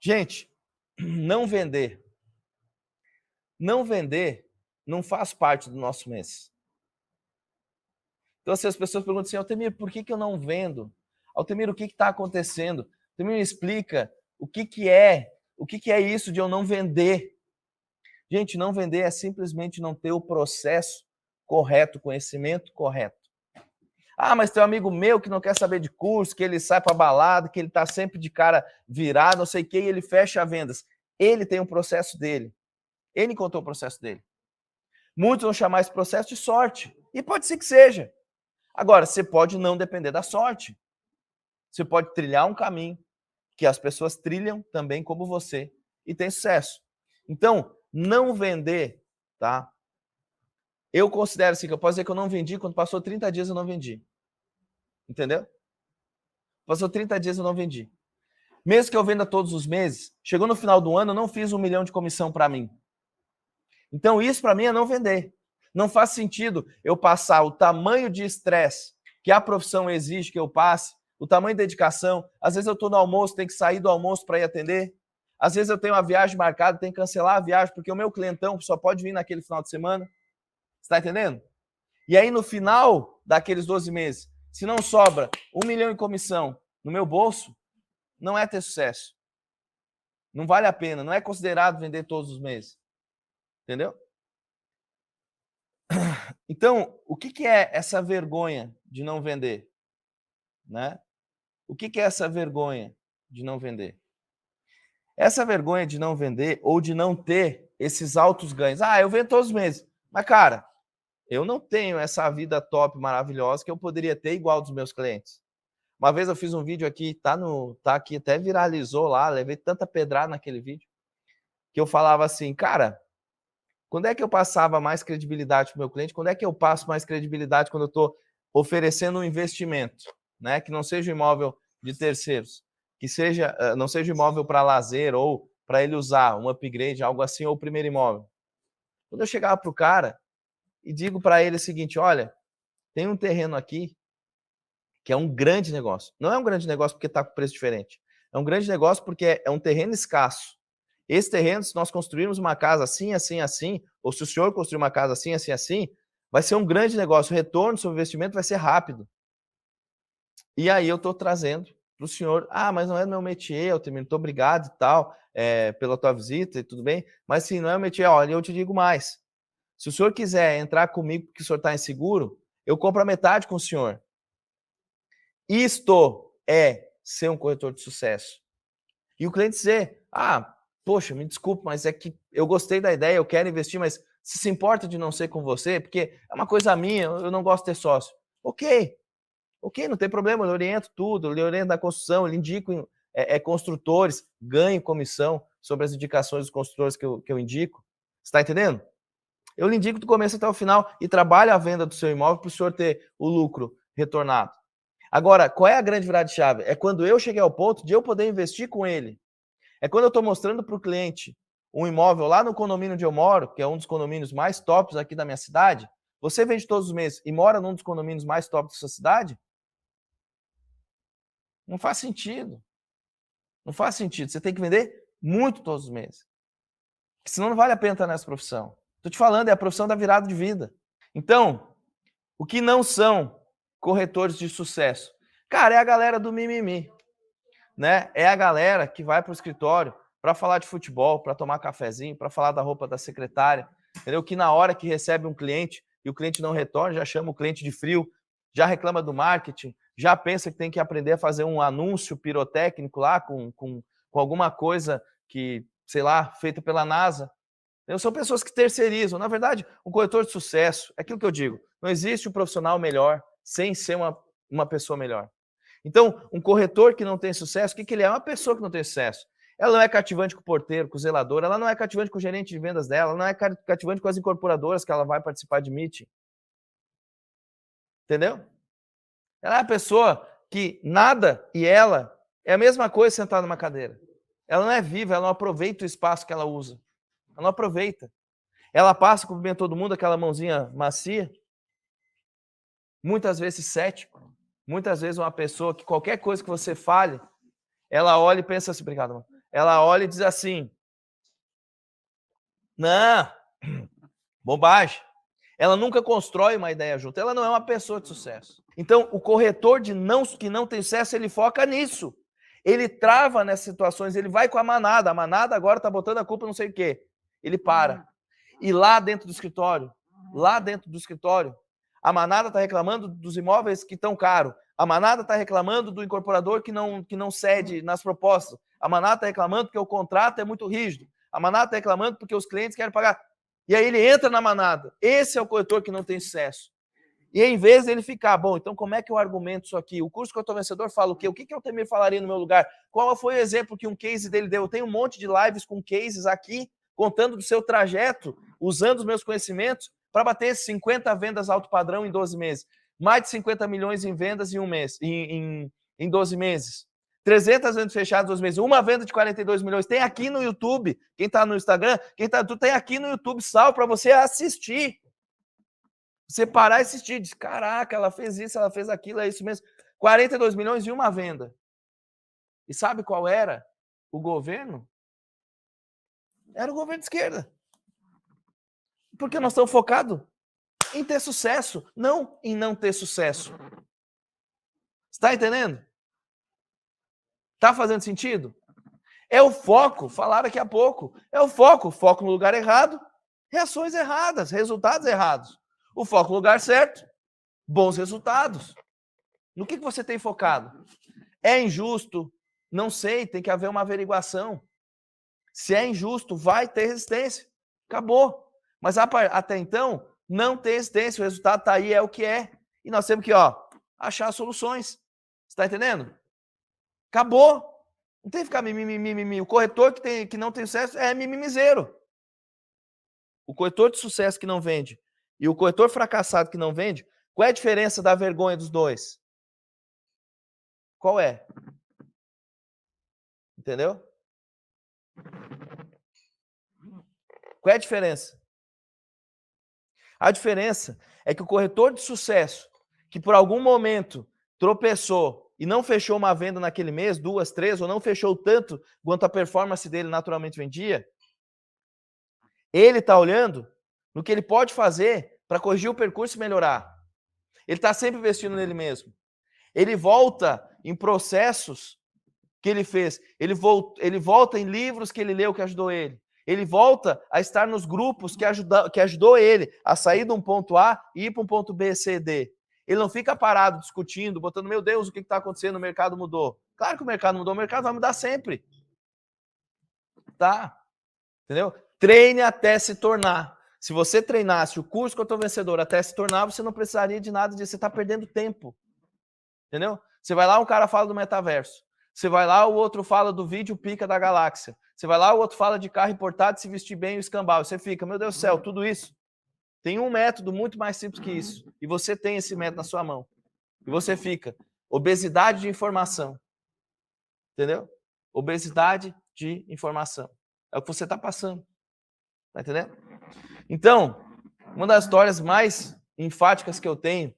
Gente, não vender. Não vender não faz parte do nosso mês. Então, se as pessoas perguntam assim, Altemir, por que, que eu não vendo? Altemir, o que está acontecendo? Altemir, me explica o que, que é, o que, que é isso de eu não vender? Gente, não vender é simplesmente não ter o processo correto, o conhecimento correto. Ah, mas tem um amigo meu que não quer saber de curso, que ele sai para balada, que ele está sempre de cara virado, não sei o que, e ele fecha vendas. Ele tem um processo dele. Ele contou o processo dele. Muitos vão chamar esse processo de sorte. E pode ser que seja. Agora, você pode não depender da sorte. Você pode trilhar um caminho que as pessoas trilham também como você e tem sucesso. Então, não vender, tá? Eu considero assim, que eu posso dizer que eu não vendi, quando passou 30 dias eu não vendi. Entendeu? Passou 30 dias eu não vendi. Mesmo que eu venda todos os meses, chegou no final do ano, eu não fiz um milhão de comissão para mim. Então, isso para mim é não vender. Não faz sentido eu passar o tamanho de estresse que a profissão exige que eu passe, o tamanho de dedicação. Às vezes eu estou no almoço, tenho que sair do almoço para ir atender. Às vezes eu tenho uma viagem marcada, tenho que cancelar a viagem, porque o meu clientão só pode vir naquele final de semana. Está entendendo? E aí, no final daqueles 12 meses, se não sobra um milhão em comissão no meu bolso, não é ter sucesso. Não vale a pena, não é considerado vender todos os meses. Entendeu? Então, o que, que é essa vergonha de não vender? Né? O que, que é essa vergonha de não vender? Essa vergonha de não vender ou de não ter esses altos ganhos. Ah, eu vendo todos os meses. Mas, cara, eu não tenho essa vida top maravilhosa que eu poderia ter igual dos meus clientes. Uma vez eu fiz um vídeo aqui, tá no, tá aqui, até viralizou lá, levei tanta pedrada naquele vídeo, que eu falava assim, cara, quando é que eu passava mais credibilidade para meu cliente? Quando é que eu passo mais credibilidade quando eu estou oferecendo um investimento, né? Que não seja um imóvel de terceiros que seja eh, não seja imóvel para lazer ou para ele usar um upgrade, algo assim, ou o primeiro imóvel. Quando eu chegava para o cara e digo para ele o seguinte: olha, tem um terreno aqui que é um grande negócio. Não é um grande negócio porque está com preço diferente. É um grande negócio porque é um terreno escasso. Esse terreno, se nós construirmos uma casa assim, assim, assim, ou se o senhor construir uma casa assim, assim, assim, vai ser um grande negócio. O retorno sobre o investimento vai ser rápido. E aí eu estou trazendo para o senhor, ah, mas não é meu métier, eu também muito obrigado e tal, é, pela tua visita e tudo bem, mas sim, não é o métier, olha, eu te digo mais. Se o senhor quiser entrar comigo porque o senhor está inseguro, eu compro a metade com o senhor. Isto é ser um corretor de sucesso. E o cliente dizer, ah, poxa, me desculpe, mas é que eu gostei da ideia, eu quero investir, mas se se importa de não ser com você, porque é uma coisa minha, eu não gosto de ter sócio. Ok, Ok, não tem problema, eu oriento tudo, eu oriento da construção, eu indico é, é, construtores, ganho comissão sobre as indicações dos construtores que eu, que eu indico. Você está entendendo? Eu lhe indico do começo até o final e trabalho a venda do seu imóvel para o senhor ter o lucro retornado. Agora, qual é a grande virada de chave? É quando eu cheguei ao ponto de eu poder investir com ele. É quando eu estou mostrando para o cliente um imóvel lá no condomínio onde eu moro, que é um dos condomínios mais tops aqui da minha cidade. Você vende todos os meses e mora num dos condomínios mais tops da sua cidade? Não faz sentido. Não faz sentido. Você tem que vender muito todos os meses. Senão não vale a pena estar nessa profissão. Estou te falando, é a profissão da virada de vida. Então, o que não são corretores de sucesso? Cara, é a galera do mimimi. Né? É a galera que vai para o escritório para falar de futebol, para tomar cafezinho, para falar da roupa da secretária. Entendeu? Que na hora que recebe um cliente e o cliente não retorna, já chama o cliente de frio, já reclama do marketing, já pensa que tem que aprender a fazer um anúncio pirotécnico lá com, com, com alguma coisa que, sei lá, feita pela NASA. Eu são pessoas que terceirizam. Na verdade, um corretor de sucesso, é aquilo que eu digo, não existe um profissional melhor sem ser uma, uma pessoa melhor. Então, um corretor que não tem sucesso, o que, que ele é? Uma pessoa que não tem sucesso. Ela não é cativante com o porteiro, com o zelador, ela não é cativante com o gerente de vendas dela, ela não é cativante com as incorporadoras que ela vai participar de meeting. Entendeu? Ela é a pessoa que nada e ela é a mesma coisa sentar numa cadeira. Ela não é viva, ela não aproveita o espaço que ela usa. Ela não aproveita. Ela passa, cumprimenta todo mundo, aquela mãozinha macia. Muitas vezes cético. Muitas vezes uma pessoa que qualquer coisa que você fale, ela olha e pensa assim, obrigado, mano. ela olha e diz assim: Não, bobagem. Ela nunca constrói uma ideia junto. Ela não é uma pessoa de sucesso. Então, o corretor de não que não tem sucesso, ele foca nisso. Ele trava nessas situações, ele vai com a manada. A manada agora está botando a culpa não sei o quê. Ele para. E lá dentro do escritório, lá dentro do escritório, a manada está reclamando dos imóveis que estão caros. A manada está reclamando do incorporador que não, que não cede nas propostas. A manada está reclamando porque o contrato é muito rígido. A manada está reclamando porque os clientes querem pagar. E aí ele entra na manada. Esse é o corretor que não tem sucesso. E em vez dele ficar, bom, então como é que eu argumento isso aqui? O curso que eu estou vencedor fala o quê? O que, que eu também falaria no meu lugar? Qual foi o exemplo que um case dele deu? Eu tenho um monte de lives com cases aqui, contando do seu trajeto, usando os meus conhecimentos para bater 50 vendas alto padrão em 12 meses. Mais de 50 milhões em vendas em um mês, em, em, em 12 meses. 300 vendas fechadas em 12 meses. Uma venda de 42 milhões. Tem aqui no YouTube. Quem está no Instagram, quem tá, tu tem aqui no YouTube salvo para você assistir. Você parar e assistir, diz, caraca, ela fez isso, ela fez aquilo, é isso mesmo. 42 milhões e uma venda. E sabe qual era o governo? Era o governo de esquerda. Porque nós estamos focados em ter sucesso, não em não ter sucesso. Está entendendo? Está fazendo sentido? É o foco, falar daqui a pouco. É o foco, foco no lugar errado, reações erradas, resultados errados. O foco no lugar certo, bons resultados. No que, que você tem focado? É injusto? Não sei, tem que haver uma averiguação. Se é injusto, vai ter resistência. Acabou. Mas até então, não tem resistência. O resultado está aí, é o que é. E nós temos que ó, achar soluções. Está entendendo? Acabou. Não tem que ficar mimimi. O corretor que, tem, que não tem sucesso é mimimizeiro. O corretor de sucesso que não vende e o corretor fracassado que não vende, qual é a diferença da vergonha dos dois? Qual é? Entendeu? Qual é a diferença? A diferença é que o corretor de sucesso, que por algum momento tropeçou e não fechou uma venda naquele mês, duas, três, ou não fechou tanto quanto a performance dele naturalmente vendia, ele está olhando no que ele pode fazer para corrigir o percurso e melhorar. Ele está sempre investindo nele mesmo. Ele volta em processos que ele fez. Ele, volta, ele volta em livros que ele leu que ajudou ele. Ele volta a estar nos grupos que, ajuda, que ajudou ele a sair de um ponto A e ir para um ponto B, C, D. Ele não fica parado discutindo, botando, meu Deus, o que está acontecendo? O mercado mudou. Claro que o mercado mudou, o mercado vai mudar sempre. Tá? Entendeu? Treine até se tornar. Se você treinasse o curso que eu estou vencedor até se tornar, você não precisaria de nada disso. Você está perdendo tempo. Entendeu? Você vai lá, um cara fala do metaverso. Você vai lá, o outro fala do vídeo pica da galáxia. Você vai lá, o outro fala de carro importado, se vestir bem o escambau. Você fica, meu Deus do céu, tudo isso. Tem um método muito mais simples que isso. E você tem esse método na sua mão. E você fica, obesidade de informação. Entendeu? Obesidade de informação. É o que você está passando. Tá entendendo? Então, uma das histórias mais enfáticas que eu tenho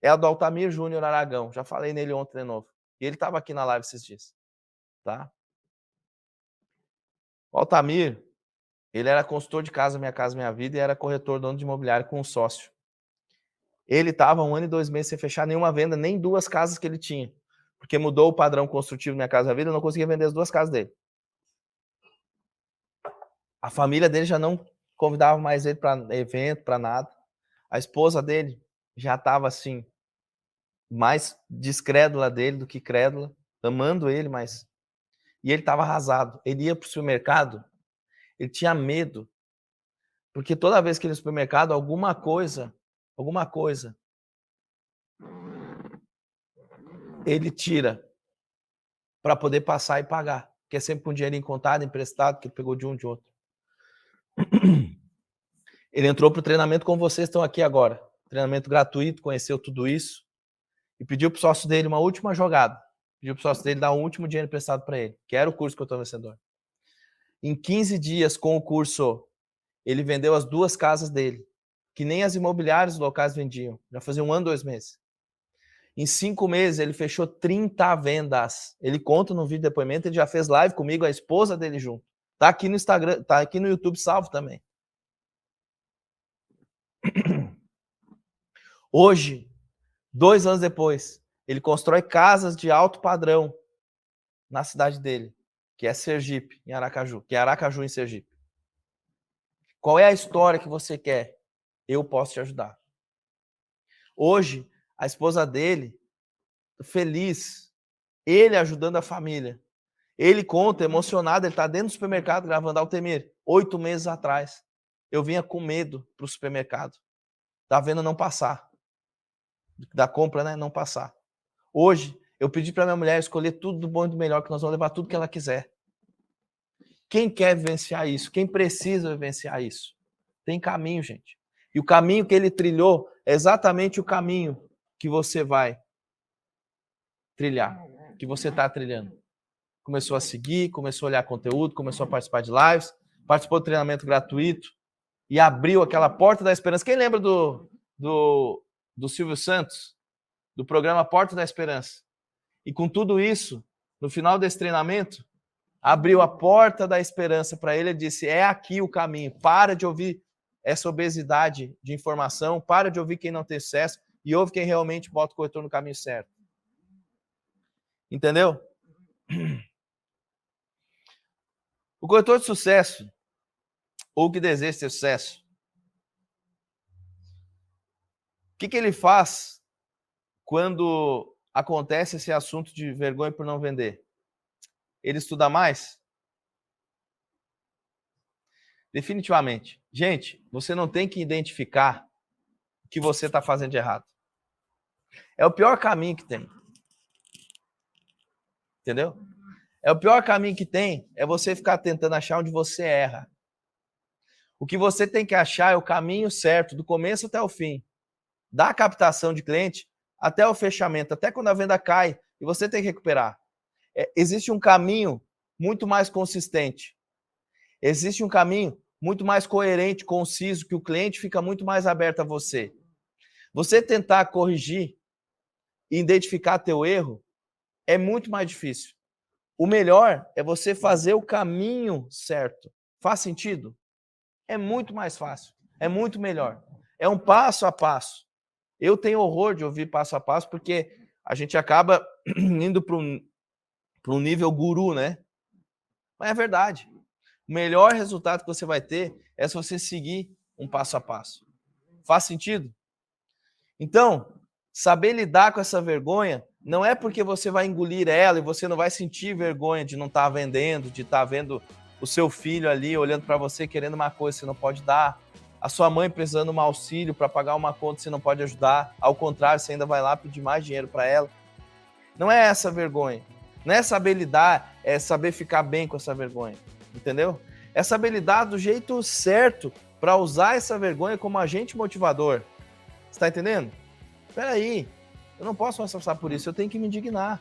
é a do Altamir Júnior Aragão. Já falei nele ontem de novo. E ele estava aqui na live esses dias. Tá? O Altamir, ele era consultor de casa Minha Casa Minha Vida e era corretor dono de imobiliário com um sócio. Ele estava um ano e dois meses sem fechar nenhuma venda, nem duas casas que ele tinha. Porque mudou o padrão construtivo Minha Casa Minha Vida, eu não conseguia vender as duas casas dele. A família dele já não convidava mais ele para evento, para nada. A esposa dele já estava assim, mais descrédula dele do que crédula, amando ele, mas. E ele estava arrasado. Ele ia para o supermercado, ele tinha medo, porque toda vez que ele ia no supermercado, alguma coisa, alguma coisa, ele tira para poder passar e pagar, que é sempre com dinheiro contado, emprestado, que ele pegou de um de outro. Ele entrou para o treinamento como vocês estão aqui agora. Treinamento gratuito, conheceu tudo isso. E pediu para o sócio dele uma última jogada. Pediu para o sócio dele dar um último dinheiro emprestado para ele, que era o curso que eu estou vencedor. Em 15 dias com o curso, ele vendeu as duas casas dele, que nem as imobiliárias locais vendiam. Já fazia um ano, dois meses. Em cinco meses, ele fechou 30 vendas. Ele conta no vídeo de depoimento, ele já fez live comigo, a esposa dele junto. Tá aqui no Instagram, tá aqui no YouTube salvo também. Hoje, dois anos depois, ele constrói casas de alto padrão na cidade dele, que é Sergipe, em Aracaju, que é Aracaju em Sergipe. Qual é a história que você quer? Eu posso te ajudar. Hoje, a esposa dele, feliz, ele ajudando a família. Ele conta, emocionado, ele está dentro do supermercado gravando Altemir. Oito meses atrás, eu vinha com medo para o supermercado. Tá vendo não passar. Da compra, né? Não passar. Hoje, eu pedi para minha mulher escolher tudo do bom e do melhor, que nós vamos levar tudo que ela quiser. Quem quer vivenciar isso? Quem precisa vivenciar isso? Tem caminho, gente. E o caminho que ele trilhou é exatamente o caminho que você vai trilhar, que você está trilhando. Começou a seguir, começou a olhar conteúdo, começou a participar de lives, participou do treinamento gratuito e abriu aquela porta da esperança. Quem lembra do, do, do Silvio Santos, do programa Porta da Esperança? E com tudo isso, no final desse treinamento, abriu a porta da esperança para ele e disse: É aqui o caminho. Para de ouvir essa obesidade de informação, para de ouvir quem não tem sucesso e ouve quem realmente bota o corretor no caminho certo. Entendeu? O corretor de sucesso, ou que deseja ter sucesso, o que, que ele faz quando acontece esse assunto de vergonha por não vender? Ele estuda mais? Definitivamente. Gente, você não tem que identificar o que você está fazendo de errado. É o pior caminho que tem. Entendeu? É o pior caminho que tem é você ficar tentando achar onde você erra. O que você tem que achar é o caminho certo, do começo até o fim. Da captação de cliente até o fechamento, até quando a venda cai e você tem que recuperar. É, existe um caminho muito mais consistente. Existe um caminho muito mais coerente, conciso, que o cliente fica muito mais aberto a você. Você tentar corrigir e identificar teu erro é muito mais difícil. O melhor é você fazer o caminho certo. Faz sentido? É muito mais fácil. É muito melhor. É um passo a passo. Eu tenho horror de ouvir passo a passo porque a gente acaba indo para um, nível guru, né? Mas é verdade. O melhor resultado que você vai ter é se você seguir um passo a passo. Faz sentido? Então, saber lidar com essa vergonha não é porque você vai engolir ela e você não vai sentir vergonha de não estar tá vendendo, de estar tá vendo o seu filho ali olhando para você querendo uma coisa que você não pode dar, a sua mãe precisando de um auxílio para pagar uma conta você não pode ajudar, ao contrário, você ainda vai lá pedir mais dinheiro para ela. Não é essa vergonha. Não é saber lidar, é saber ficar bem com essa vergonha entendeu? Essa habilidade do jeito certo para usar essa vergonha como agente motivador. Está entendendo? Espera aí, eu não posso mais passar por isso, eu tenho que me indignar.